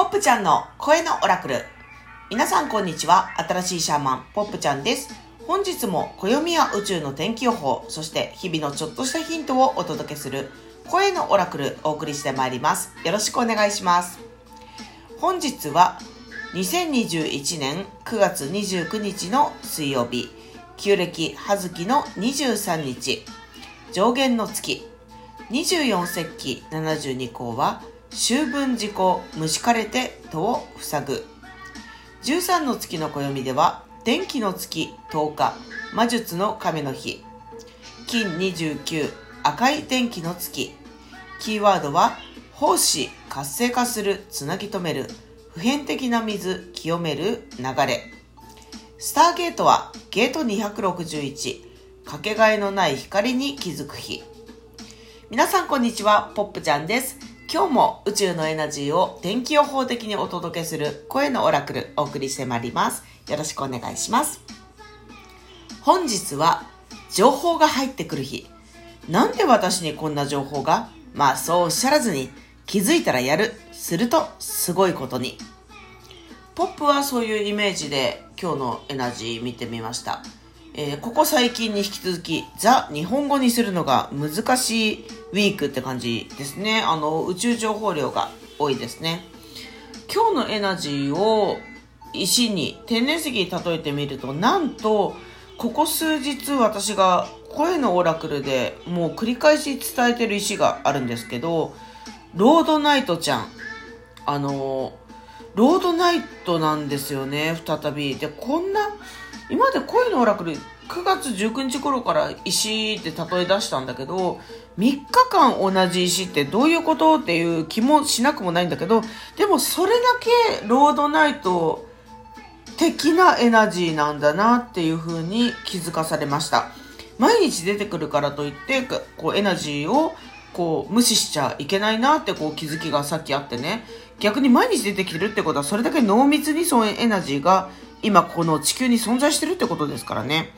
ポップちゃんの声のオラクル。皆さんこんにちは。新しいシャーマン、ポップちゃんです。本日も暦や宇宙の天気予報、そして日々のちょっとしたヒントをお届けする声のオラクルお送りしてまいります。よろしくお願いします。本日は2021年9月29日の水曜日、旧暦葉月の23日、上限の月、24節気72項は秋分時効虫かれて戸を塞ぐ。13の月の暦では天気の月10日魔術の亀の日。金29赤い天気の月。キーワードは奉仕活性化するつなぎ止める普遍的な水清める流れ。スターゲートはゲート261かけがえのない光に気づく日。皆さんこんにちは、ポップちゃんです。今日も宇宙のエナジーを天気予報的にお届けする声のオラクルお送りしてまいります。よろしくお願いします。本日は情報が入ってくる日。なんで私にこんな情報が？まあそうおっしゃらずに気づいたらやる。するとすごいことに。ポップはそういうイメージで今日のエナジー見てみました。えーここ最近に引き続き、ザ・日本語にするのが難しいウィークって感じですね。あの、宇宙情報量が多いですね。今日のエナジーを石に、天然石に例えてみると、なんと、ここ数日私が声のオラクルでもう繰り返し伝えてる石があるんですけど、ロードナイトちゃん。あの、ロードナイトなんですよね、再び。で、こんな、今まで恋のオラクル9月19日頃から石って例え出したんだけど3日間同じ石ってどういうことっていう気もしなくもないんだけどでもそれだけロードナイト的なエナジーなんだなっていう風に気づかされました。毎日出てくるからといってこうエナジーをこう無視しちゃいけないなってこう気づきがさっきあってね。逆に毎日出てきてるってことはそれだけ濃密にそのエナジーが今この地球に存在してるってことですからね。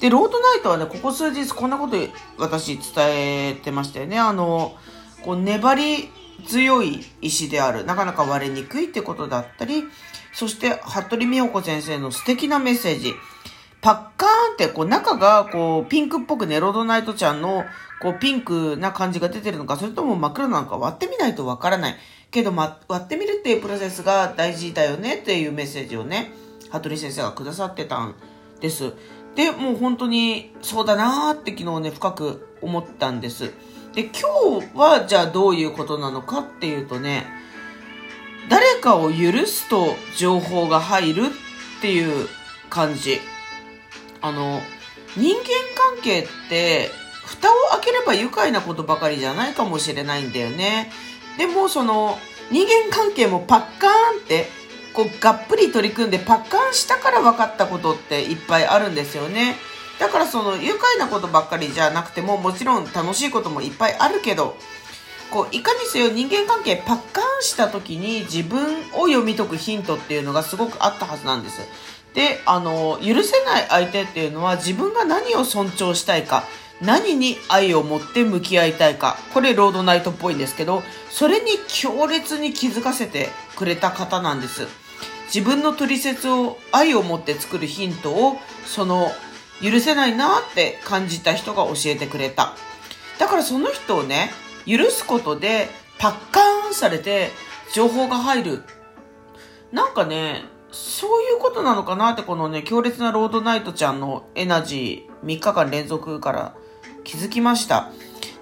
で、ロードナイトはね、ここ数日こんなこと私伝えてましたよね。あの、こう粘り強い石である。なかなか割れにくいってことだったり、そして、服部美穂子先生の素敵なメッセージ。パッカーンって、こう中がこうピンクっぽくね、ロードナイトちゃんのこうピンクな感じが出てるのか、それとも真っ黒なのか割ってみないとわからない。けど、ま、割ってみるっていうプロセスが大事だよねっていうメッセージをね、服部先生がくださってたんです。で、もう本当にそうだなーって昨日ね、深く思ったんです。で、今日はじゃあどういうことなのかっていうとね、誰かを許すと情報が入るっていう感じ。あの、人間関係って、蓋を開ければ愉快なことばかりじゃないかもしれないんだよね。でも、その、人間関係もパッカーンって、こう、がっぷり取り組んでパッカンしたから分かったことっていっぱいあるんですよね。だからその、愉快なことばっかりじゃなくても、もちろん楽しいこともいっぱいあるけど、こう、いかにせよ人間関係パッカーンした時に自分を読み解くヒントっていうのがすごくあったはずなんです。で、あの、許せない相手っていうのは自分が何を尊重したいか、何に愛を持って向き合いたいか。これロードナイトっぽいんですけど、それに強烈に気づかせてくれた方なんです。自分の取説を愛を持って作るヒントを、その、許せないなって感じた人が教えてくれた。だからその人をね、許すことでパッカーンされて情報が入る。なんかね、そういうことなのかなってこのね、強烈なロードナイトちゃんのエナジー3日間連続から気づきました。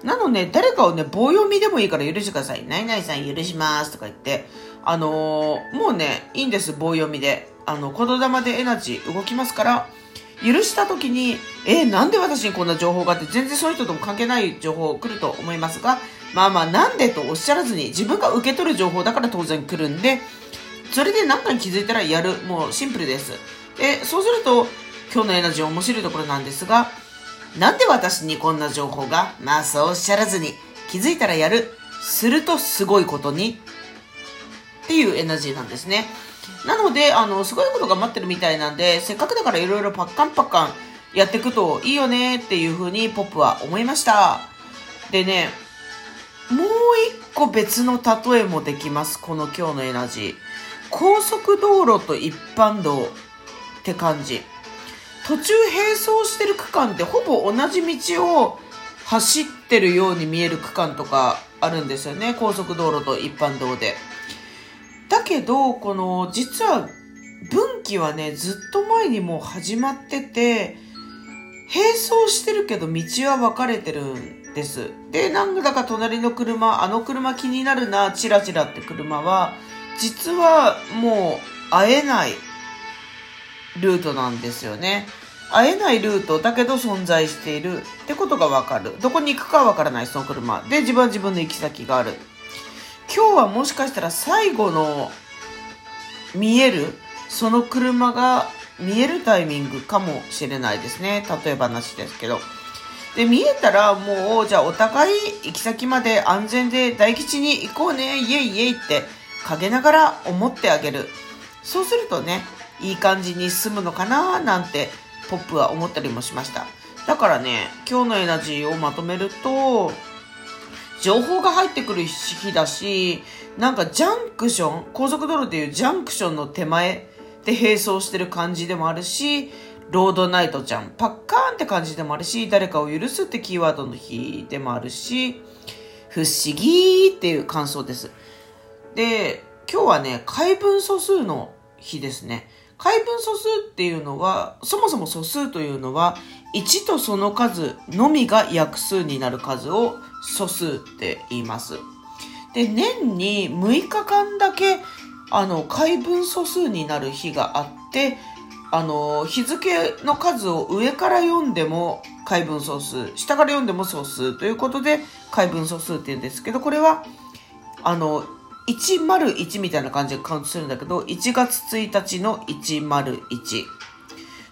なので、誰かをね、棒読みでもいいから許してください。ナイナイさん許しますとか言って、あのーもうね、いいんです、棒読みで。あの、言霊でエナジー動きますから、許した時に、えーなんで私にこんな情報があって、全然そういう人とも関係ない情報来ると思いますが、まあまあ、なんでとおっしゃらずに、自分が受け取る情報だから当然来るんで、それで何かに気づいたらやる。もうシンプルです。で、そうすると、今日のエナジー面白いところなんですが、なんで私にこんな情報が？まあそうおっしゃらずに、気づいたらやる。するとすごいことに。っていうエナジーなんですね。なので、あの、すごいことが待ってるみたいなんで、せっかくだからいろいろパッカンパッカンやっていくといいよねっていうふうにポップは思いました。でね、もう一個別の例えもできます。この今日のエナジー。高速道路と一般道って感じ。途中並走してる区間ってほぼ同じ道を走ってるように見える区間とかあるんですよね。高速道路と一般道で。だけど、この、実は分岐はね、ずっと前にもう始まってて、並走してるけど道は分かれてるんです。で、なんだか隣の車、あの車気になるな、チラチラって車は、実はもう会えないルートなんですよね。会えないルートだけど存在しているってことがわかる。どこに行くかわからないその車。で、自分は自分の行き先がある。今日はもしかしたら最後の見えるその車が見えるタイミングかもしれないですね。例え話ですけど。で、見えたらもう、じゃあお互い行き先まで安全で大吉に行こうね、イエイイエイって陰ながら思ってあげる。そうするとね、いい感じに進むのかななんてポップは思ったりもしました。だからね、今日のエナジーをまとめると、情報が入ってくる日だし、なんかジャンクション、高速道路でいうジャンクションの手前で並走してる感じでもあるし、ロードナイトちゃん、パッカーンって感じでもあるし、誰かを許すってキーワードの日でもあるし、不思議っていう感想です。で、今日はね、解文素数の日ですね。解文素数っていうのは、そもそも素数というのは、1とその数のみが約数になる数を素数って言います。で、年に6日間だけ、あの、解文素数になる日があって、あの、日付の数を上から読んでも解文素数、下から読んでも素数ということで、解文素数って言うんですけど、これは、あの、101みたいな感じでカウントするんだけど、1月1日の101。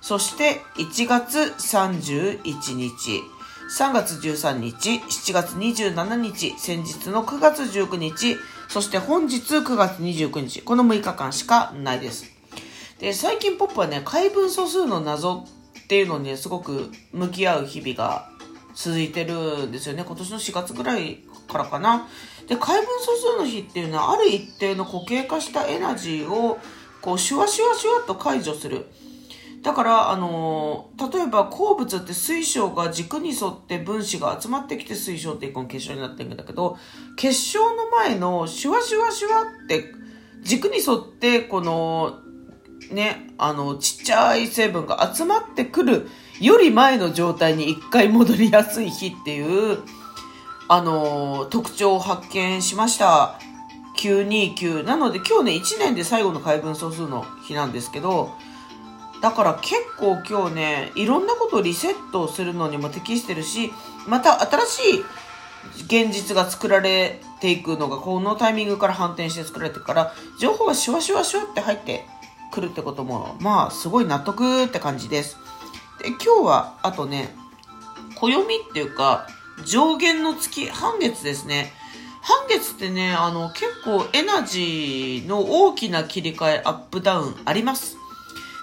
そして1月31日、3月13日、7月27日、先日の9月19日、そして本日9月29日、この6日間しかないです。で、最近ポップはね、解文素数の謎っていうのに、ね、すごく向き合う日々が続いてるんですよね。今年の4月ぐらいからかな。で、解文素数の日っていうのは、ある一定の固形化したエナジーを、こう、シュワシュワシュワっと解除する。だから、あのー、例えば鉱物って水晶が軸に沿って分子が集まってきて水晶って一個の結晶になってるんだけど、結晶の前のシュワシュワシュワって軸に沿ってこのね、あの、ちっちゃい成分が集まってくるより前の状態に一回戻りやすい日っていう、あの、特徴を発見しました。929。なので今日ね、1年で最後の解文総数の日なんですけど、だから結構今日ね、いろんなことをリセットするのにも適してるし、また新しい現実が作られていくのがこのタイミングから反転して作られてから、情報がシュワシュワシュワって入ってくるってことも、まあすごい納得って感じです。で、今日はあとね、暦っていうか、上限の月、半月ですね。半月ってね、あの、結構エナジーの大きな切り替え、アップダウンあります。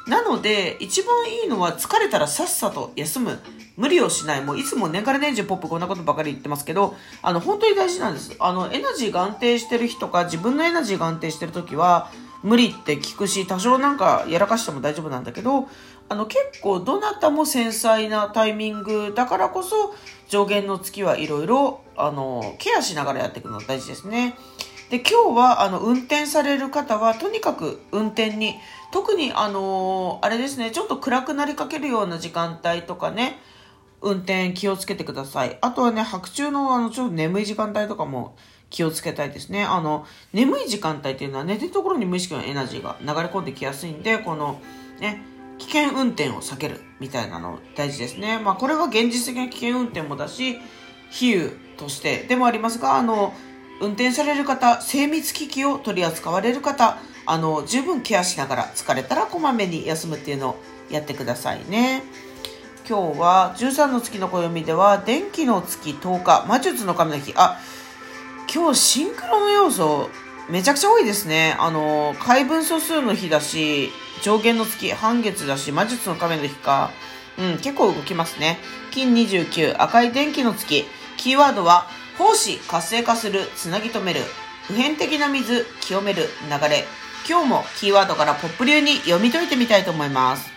なので、一番いいのは疲れたらさっさと休む。無理をしない。もういつも年から年中ポップこんなことばかり言ってますけど、あの、本当に大事なんです。あの、エナジーが安定してる日とか、自分のエナジーが安定してる時は、無理って聞くし、多少なんかやらかしても大丈夫なんだけど、あの、結構どなたも繊細なタイミングだからこそ、上限の月はいろいろ、あの、ケアしながらやっていくのが大事ですね。で、今日は、あの、運転される方は、とにかく運転に、特に、あのあれですね、ちょっと暗くなりかけるような時間帯とかね、運転気をつけてください。あとはね、白昼の、あの、ちょっと眠い時間帯とかも気をつけたいですね。あの、眠い時間帯っていうのは寝てるところに無意識のエナジーが流れ込んできやすいんで、この、ね、危険運転を避けるみたいなの大事ですね。まあこれは現実的な危険運転もだし、比喩としてでもありますが、あの、運転される方、精密機器を取り扱われる方、あの、十分ケアしながら疲れたらこまめに休むっていうのをやってくださいね。今日は13の月の暦では、電気の月10日、魔術の神の日。あ、今日シンクロの要素めちゃくちゃ多いですね。あの、解文素数の日だし、上限の月、半月だし、魔術の亀の日か。うん、結構動きますね。金29、赤い電気の月。キーワードは、奉仕活性化するつなぎ止める普遍的な水清める流れ今日もキーワードからポップ流に読み解いてみたいと思います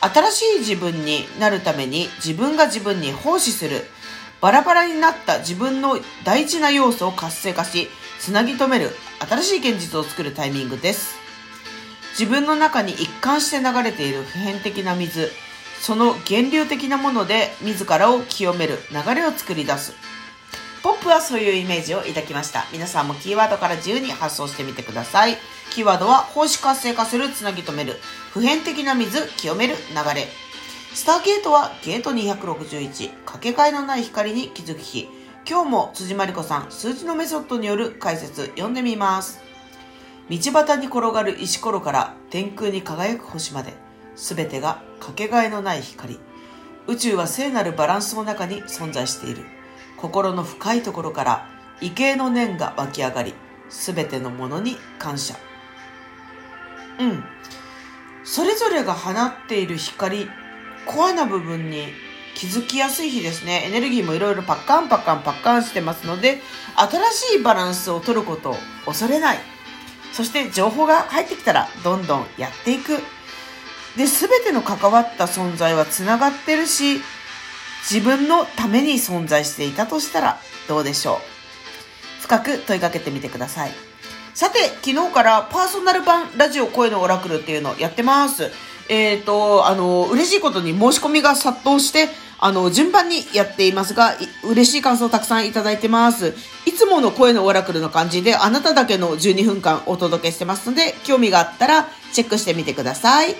新しい自分になるために自分が自分に奉仕するバラバラになった自分の大事な要素を活性化しつなぎ止める新しい現実を作るタイミングです自分の中に一貫して流れている普遍的な水その源流的なもので自らを清める流れを作り出すポップはそういうイメージを抱きました。皆さんもキーワードから自由に発想してみてください。キーワードは、奉仕活性化する、つなぎ止める、普遍的な水、清める、流れ。スターゲートは、ゲート261、かけがえのない光に気づく日。今日も辻まりこさん、数字のメソッドによる解説、読んでみます。道端に転がる石ころから天空に輝く星まで、すべてがかけがえのない光。宇宙は聖なるバランスの中に存在している。心の深いところから畏敬の念が湧き上がり、すべてのものに感謝。うん。それぞれが放っている光、コアな部分に気づきやすい日ですね。エネルギーもいろいろパッカンパッカンパッカンしてますので、新しいバランスを取ることを恐れない。そして情報が入ってきたらどんどんやっていく。で、すべての関わった存在は繋がってるし、自分のために存在していたとしたらどうでしょう深く問いかけてみてください。さて、昨日からパーソナル版ラジオ声のオラクルっていうのをやってます。えっ、ー、と、あの、嬉しいことに申し込みが殺到して、あの、順番にやっていますが、嬉しい感想をたくさんいただいてます。いつもの声のオラクルの感じで、あなただけの12分間お届けしてますので、興味があったらチェックしてみてください。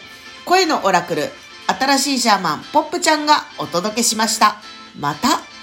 声のオラクル、新しいシャーマン、ポップちゃんがお届けしました。また